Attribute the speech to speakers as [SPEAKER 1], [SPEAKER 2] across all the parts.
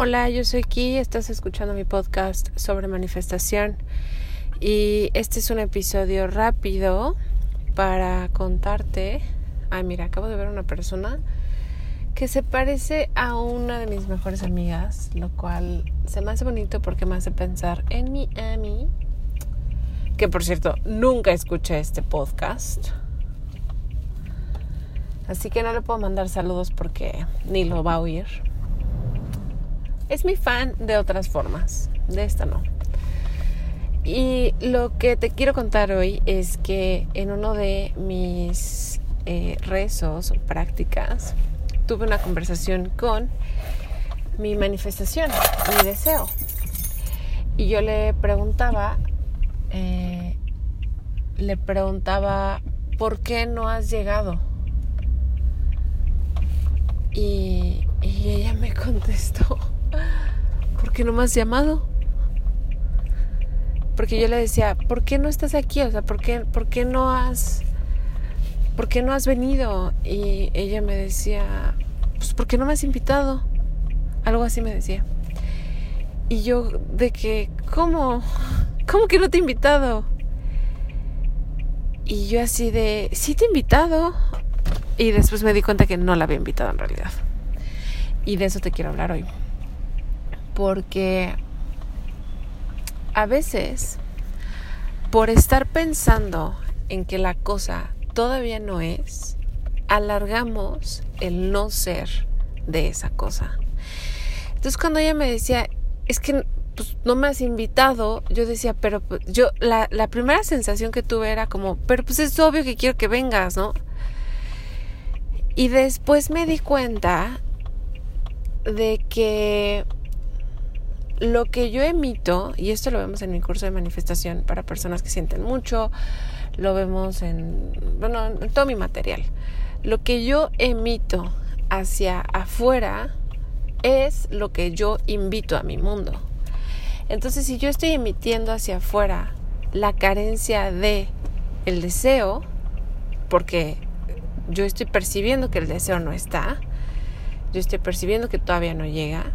[SPEAKER 1] Hola, yo soy Ki, estás escuchando mi podcast sobre manifestación y este es un episodio rápido para contarte. Ay, mira, acabo de ver una persona que se parece a una de mis mejores amigas, lo cual se me hace bonito porque me hace pensar en mi Ami, que por cierto nunca escuché este podcast. Así que no le puedo mandar saludos porque ni lo va a oír es mi fan de otras formas, de esta no. Y lo que te quiero contar hoy es que en uno de mis eh, rezos o prácticas tuve una conversación con mi manifestación, mi deseo. Y yo le preguntaba, eh, le preguntaba, ¿por qué no has llegado? Y, ella me contestó, ¿por qué no me has llamado? Porque yo le decía, ¿por qué no estás aquí? O sea, ¿por qué, por qué no has... ¿Por qué no has venido? Y ella me decía, pues ¿por qué no me has invitado? Algo así me decía. Y yo de que, ¿cómo? ¿Cómo que no te he invitado? Y yo así de, sí te he invitado. Y después me di cuenta que no la había invitado en realidad. Y de eso te quiero hablar hoy porque a veces por estar pensando en que la cosa todavía no es, alargamos el no ser de esa cosa. Entonces cuando ella me decía, es que pues, no me has invitado, yo decía, pero pues, yo, la, la primera sensación que tuve era como, pero pues es obvio que quiero que vengas, ¿no? Y después me di cuenta de que lo que yo emito, y esto lo vemos en mi curso de manifestación para personas que sienten mucho, lo vemos en, bueno, en todo mi material. Lo que yo emito hacia afuera es lo que yo invito a mi mundo. Entonces, si yo estoy emitiendo hacia afuera la carencia de el deseo, porque yo estoy percibiendo que el deseo no está, yo estoy percibiendo que todavía no llega,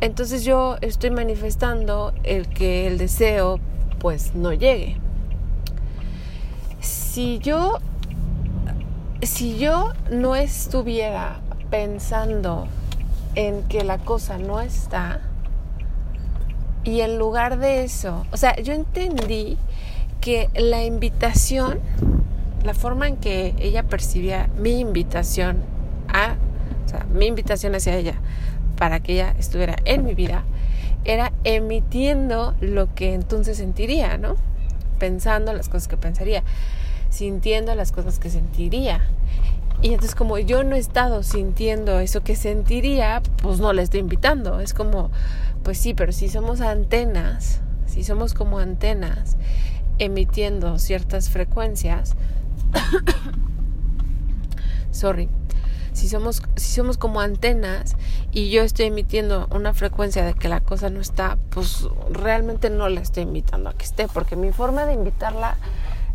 [SPEAKER 1] entonces yo estoy manifestando el que el deseo pues no llegue. Si yo si yo no estuviera pensando en que la cosa no está y en lugar de eso, o sea, yo entendí que la invitación, la forma en que ella percibía mi invitación a, o sea, mi invitación hacia ella, para que ella estuviera en mi vida, era emitiendo lo que entonces sentiría, ¿no? Pensando las cosas que pensaría, sintiendo las cosas que sentiría. Y entonces como yo no he estado sintiendo eso que sentiría, pues no le estoy invitando. Es como, pues sí, pero si somos antenas, si somos como antenas emitiendo ciertas frecuencias, sorry, si somos, si somos como antenas y yo estoy emitiendo una frecuencia de que la cosa no está, pues realmente no la estoy invitando a que esté, porque mi forma de invitarla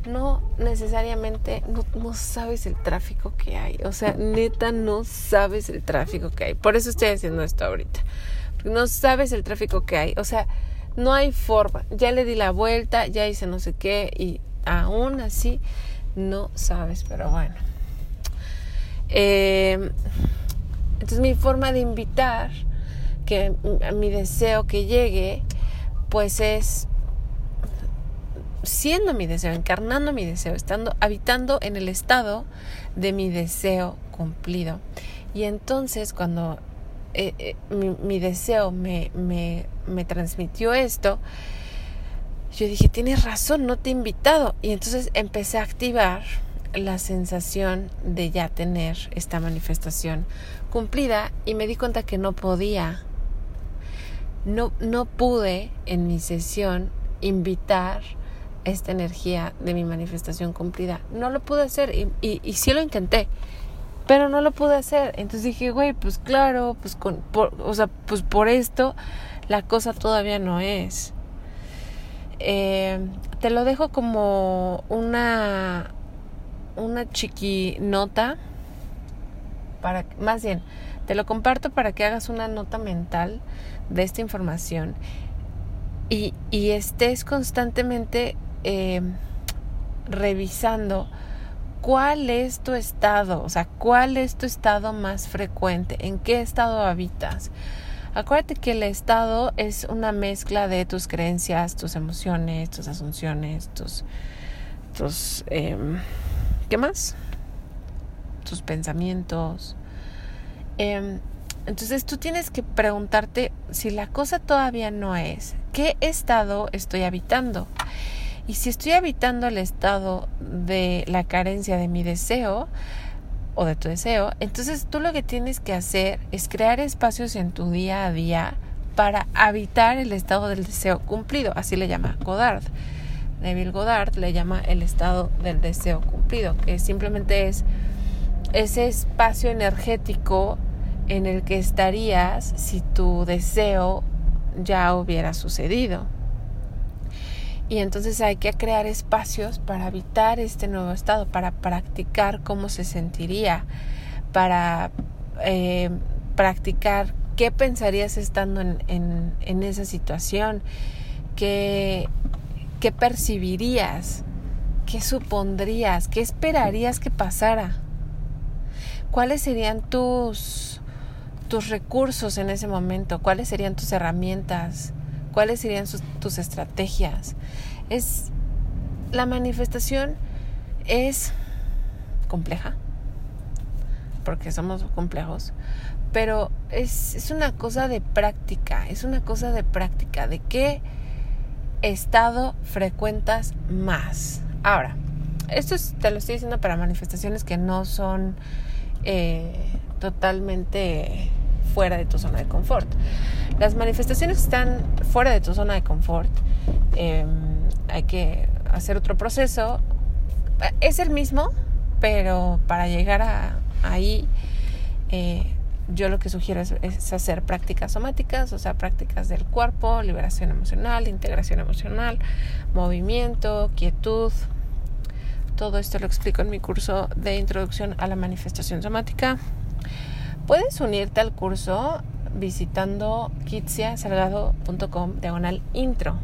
[SPEAKER 1] no necesariamente, no, no, sabes el tráfico que hay. O sea, neta, no sabes el tráfico que hay. Por eso estoy haciendo esto ahorita. No sabes el tráfico que hay. O sea, no hay forma. Ya le di la vuelta, ya hice no sé qué y aún así no sabes, pero bueno. Eh, entonces mi forma de invitar, que mi deseo que llegue, pues es siendo mi deseo, encarnando mi deseo, estando, habitando en el estado de mi deseo cumplido. Y entonces cuando eh, eh, mi, deseo me, me, me transmitió esto, yo dije, tienes razón, no te he invitado. Y entonces empecé a activar la sensación de ya tener esta manifestación cumplida y me di cuenta que no podía, no, no pude en mi sesión invitar esta energía de mi manifestación cumplida. No lo pude hacer y, y, sí lo intenté, pero no lo pude hacer. Entonces dije, güey, pues claro, pues con, por, o sea, pues por esto la cosa todavía no es. Eh, te lo dejo como una una chiqui nota para más bien Te lo comparto para que hagas una nota mental de esta información y, y estés constantemente eh, revisando cuál es tu estado, o sea, cuál es tu estado más frecuente, en qué estado habitas. Acuérdate que el estado es una mezcla de tus creencias, tus emociones, tus asunciones, tus, tus, em, ¿qué más? Tus pensamientos. Em, entonces tú tienes que preguntarte si la cosa todavía no es, ¿qué estado estoy habitando? Y si estoy habitando el estado de la carencia de mi deseo o de tu deseo, entonces tú lo que tienes que hacer es crear espacios en tu día a día para habitar el estado del deseo cumplido, así le llama Godard. Neville Goddard le llama el estado del deseo cumplido, que simplemente es ese espacio energético en el que estarías si tu deseo ya hubiera sucedido. Y entonces hay que crear espacios para habitar este nuevo estado, para practicar cómo se sentiría, para eh, practicar qué pensarías estando en, en, esa situación, qué, qué percibirías, qué supondrías, qué esperarías que pasara, cuáles serían tus, tus recursos en ese momento, cuáles serían tus herramientas, cuáles serían tus estrategias. Es la manifestación es compleja porque somos complejos, pero es, es una cosa de práctica, es una cosa de práctica, de qué estado frecuentas más. Ahora, esto te lo estoy diciendo para manifestaciones que no son eh, totalmente fuera de tu zona de confort. Las manifestaciones están fuera de tu zona de confort. Em, hay que hacer otro proceso. Es el mismo, pero para llegar a, ahí, eh, yo lo que sugiero es, hacer prácticas somáticas, o sea, prácticas del cuerpo, liberación emocional, integración emocional, movimiento, quietud. Todo esto lo explico en mi curso de introducción a la manifestación somática. Puedes unirte al curso visitando kitsiasalgado.com diagonal intro.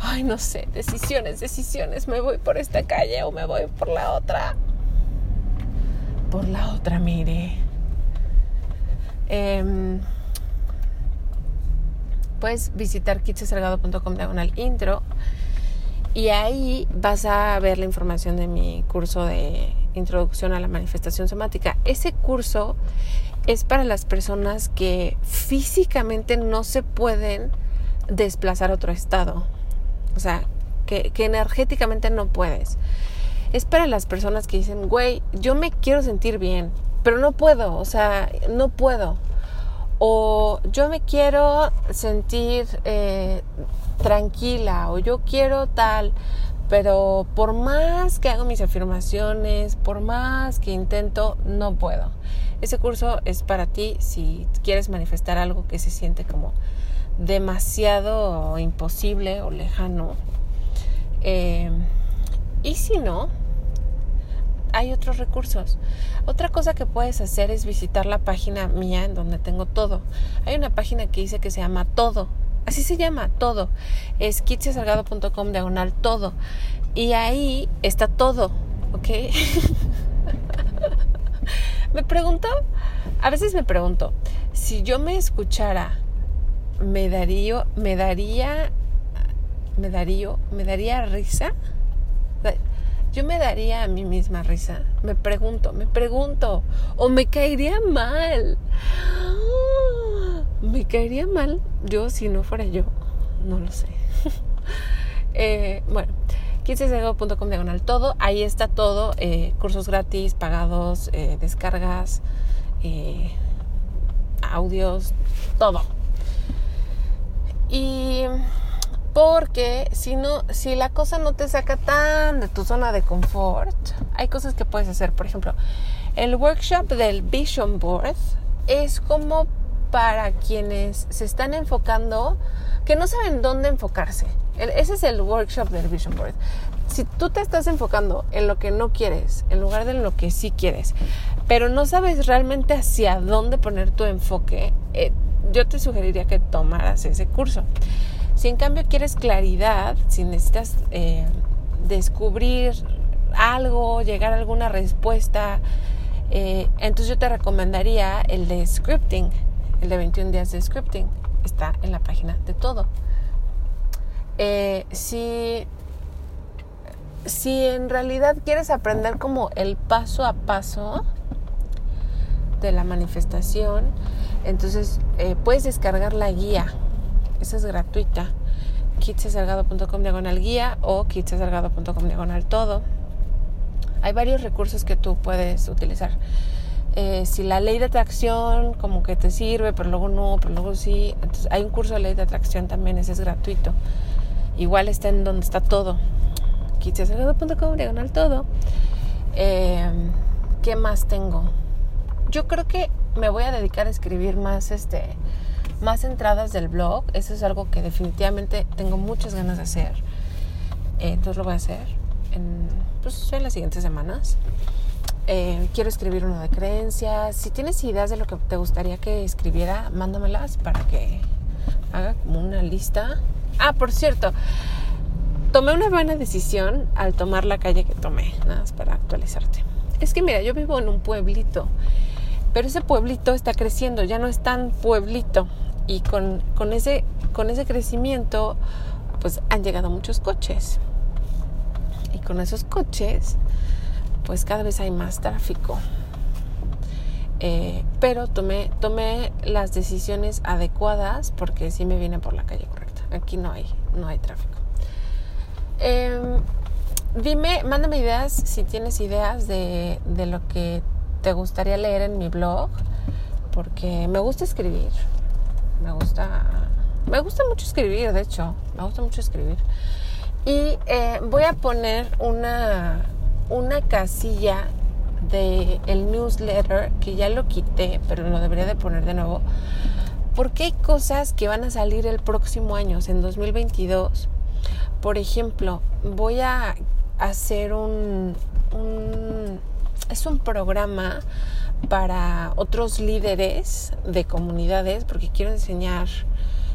[SPEAKER 1] Ay, no sé, decisiones, decisiones. ¿Me voy por esta calle o me voy por la otra? Por la otra, mire. Eh, puedes visitar kitsiasalgado.com diagonal intro y ahí vas a ver la información de mi curso de introducción a la manifestación somática. Ese curso es para las personas que físicamente no se pueden desplazar a otro estado. O sea, que, que energéticamente no puedes. Es para las personas que dicen, güey, yo me quiero sentir bien, pero no puedo, o sea, no puedo. O yo me quiero sentir eh, tranquila, o yo quiero tal, pero por más que hago mis afirmaciones, por más que intento, no puedo. Ese curso es para ti si quieres manifestar algo que se siente como demasiado imposible o lejano. Eh, y si no, hay otros recursos. Otra cosa que puedes hacer es visitar la página mía en donde tengo todo. Hay una página que dice que se llama Todo Así se llama, todo. Es kitsiasalgado.com diagonal todo. Y ahí está todo, ¿ok? me pregunto, a veces me pregunto, si yo me escuchara, me daría, me daría, me daría, me daría risa. Yo me daría a mí misma risa. Me pregunto, me pregunto. O me caería mal me caería mal yo si no fuera yo. No lo sé. eh, bueno, 15 diagonal todo. Ahí está todo. Eh, cursos gratis, pagados, eh, descargas, eh, audios, todo. Y porque si no, si la cosa no te saca tan de tu zona de confort, hay cosas que puedes hacer. Por ejemplo, el workshop del Vision Board es como para quienes se están enfocando, que no saben dónde enfocarse. Ese es el workshop del Vision Board. Si tú te estás enfocando en lo que no quieres, en lugar de en lo que sí quieres, pero no sabes realmente hacia dónde poner tu enfoque, eh, yo te sugeriría que tomaras ese curso. Si en cambio quieres claridad, si necesitas eh, descubrir algo, llegar a alguna respuesta, eh, entonces yo te recomendaría el de scripting, el de 21 días de scripting. Está en la página de todo. si si en realidad quieres aprender como el paso a paso de la manifestación, entonces eh, puedes descargar la guía. Esa es gratuita. kitsesalgado.com diagonal guía o kitsesalgado.com diagonal todo. Hay varios recursos que tú puedes utilizar. Eh, si la ley de atracción como que te sirve, pero luego no, pero luego sí. Entonces hay un curso de ley de atracción también, ese es gratuito. Igual está en donde está todo kitsasalgado.com, diagonal todo. Eh, ¿Qué más tengo? Yo creo que me voy a dedicar a escribir más, este, más entradas del blog. Eso es algo que definitivamente tengo muchas ganas de hacer. Eh, entonces lo voy a hacer en, pues, en las siguientes semanas. Eh, quiero escribir uno de creencias. Si tienes ideas de lo que te gustaría que escribiera, mándamelas para que haga como una lista. Ah, por cierto, tomé una buena decisión al tomar la calle que tomé, nada más para actualizarte. Es que mira, yo vivo en un pueblito, pero ese pueblito está creciendo, ya no es tan pueblito. Y con, con, ese, con ese crecimiento, pues han llegado muchos coches. Y con esos coches, pues cada vez hay más tráfico. Eh, pero tomé, tomé las decisiones adecuadas porque sí me viene por la calle correcta. Aquí no hay, no hay tráfico. Eh, dime, mándame ideas si tienes ideas de, de lo que te gustaría leer en mi blog, porque me gusta escribir. Me gusta, me gusta mucho escribir, de hecho, me gusta mucho escribir. Y eh, voy a poner una, una casilla de el newsletter que ya lo quité, pero lo debería de poner de nuevo. Porque hay cosas que van a salir el próximo año, en 2022 por ejemplo, voy a hacer un, es un programa para otros líderes de comunidades porque quiero enseñar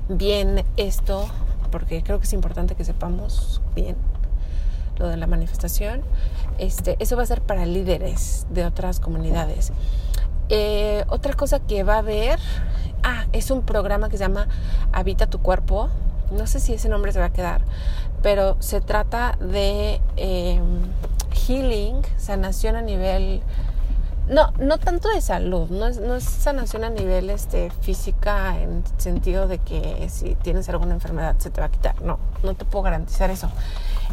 [SPEAKER 1] bien esto porque creo que es importante que sepamos bien lo de la manifestación. Este, eso va a ser para líderes de otras comunidades. Eh, otra cosa que va a haber, ah, es un programa que se llama Habita tu cuerpo. No sé si ese nombre se va a quedar, pero se trata de em, healing, sanación a nivel, no, no tanto de salud, no es, no es sanación a nivel este, física en sentido de que si tienes alguna enfermedad se te va a quitar, no, no te puedo garantizar eso.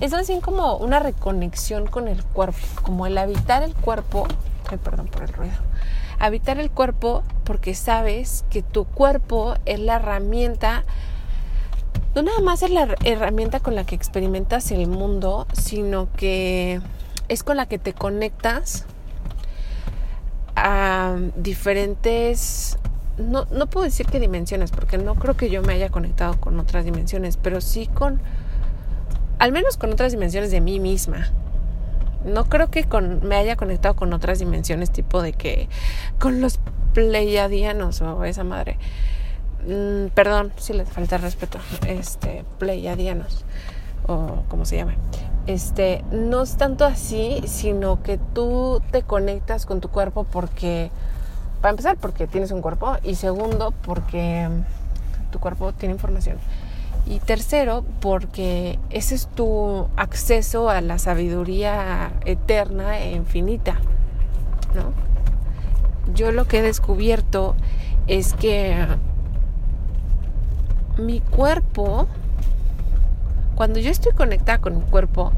[SPEAKER 1] Es así como una reconexión con el cuerpo, como el habitar el cuerpo, ay, perdón por el ruido, habitar el cuerpo porque sabes que tu cuerpo es la herramienta no nada más es la herramienta con la que experimentas el mundo, sino que es con la que te conectas a diferentes, no, no puedo decir qué dimensiones, porque no creo que yo me haya conectado con otras dimensiones, pero sí con, al menos con otras dimensiones de mí misma. No creo que con, me haya conectado con otras dimensiones tipo de que con los pleiadianos o esa madre. Mm, perdón si les falta respeto, este, pleiadianos o como se llama. Este, no es tanto así, sino que tú te conectas con tu cuerpo porque, para empezar, porque tienes un cuerpo y segundo, porque tu cuerpo tiene información. Y tercero, porque ese es tu acceso a la sabiduría eterna e infinita, ¿no? Yo lo que he descubierto es que mi cuerpo, cuando yo estoy conectada con mi cuerpo,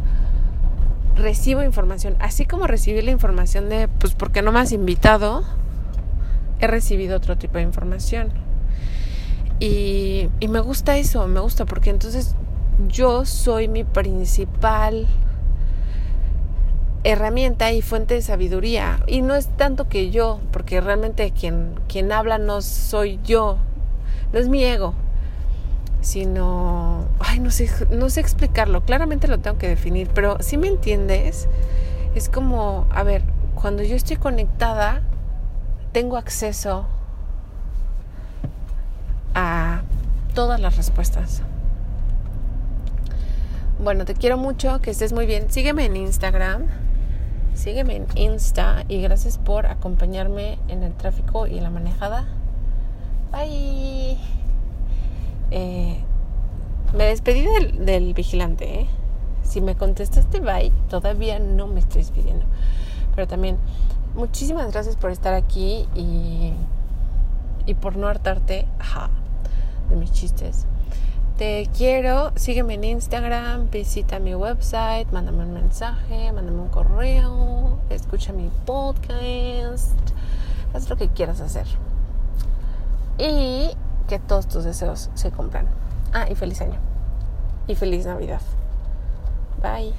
[SPEAKER 1] recibo información, así como recibí la información de, pues porque no me has invitado, he recibido otro tipo de información. Y, y me gusta eso, me gusta porque entonces yo soy mi principal herramienta y fuente de sabiduría. Y no es tanto que yo, porque realmente quien, quien habla no soy yo, no es mi ego, sino, ay, no sé, no sé explicarlo, claramente lo tengo que definir, pero si me entiendes, es como, a ver, cuando yo estoy conectada tengo acceso a todas las respuestas. Bueno, te quiero mucho, que estés muy bien. Sígueme en Instagram, sígueme en Insta y gracias por acompañarme en el tráfico y en la manejada. Bye. Eh, me despedí del, vigilante. ¿eh? Si me contestaste bye, todavía no me estoy despidiendo. Pero también, muchísimas gracias por estar aquí y, y por no hartarte de mis chistes. Te quiero, sígueme en Instagram, visita mi website, mándame un mensaje, mándame un correo, escucha mi podcast, haz lo que quieras hacer. Y que todos tus deseos se cumplan. Ah, y feliz año. Y feliz Navidad. Bye.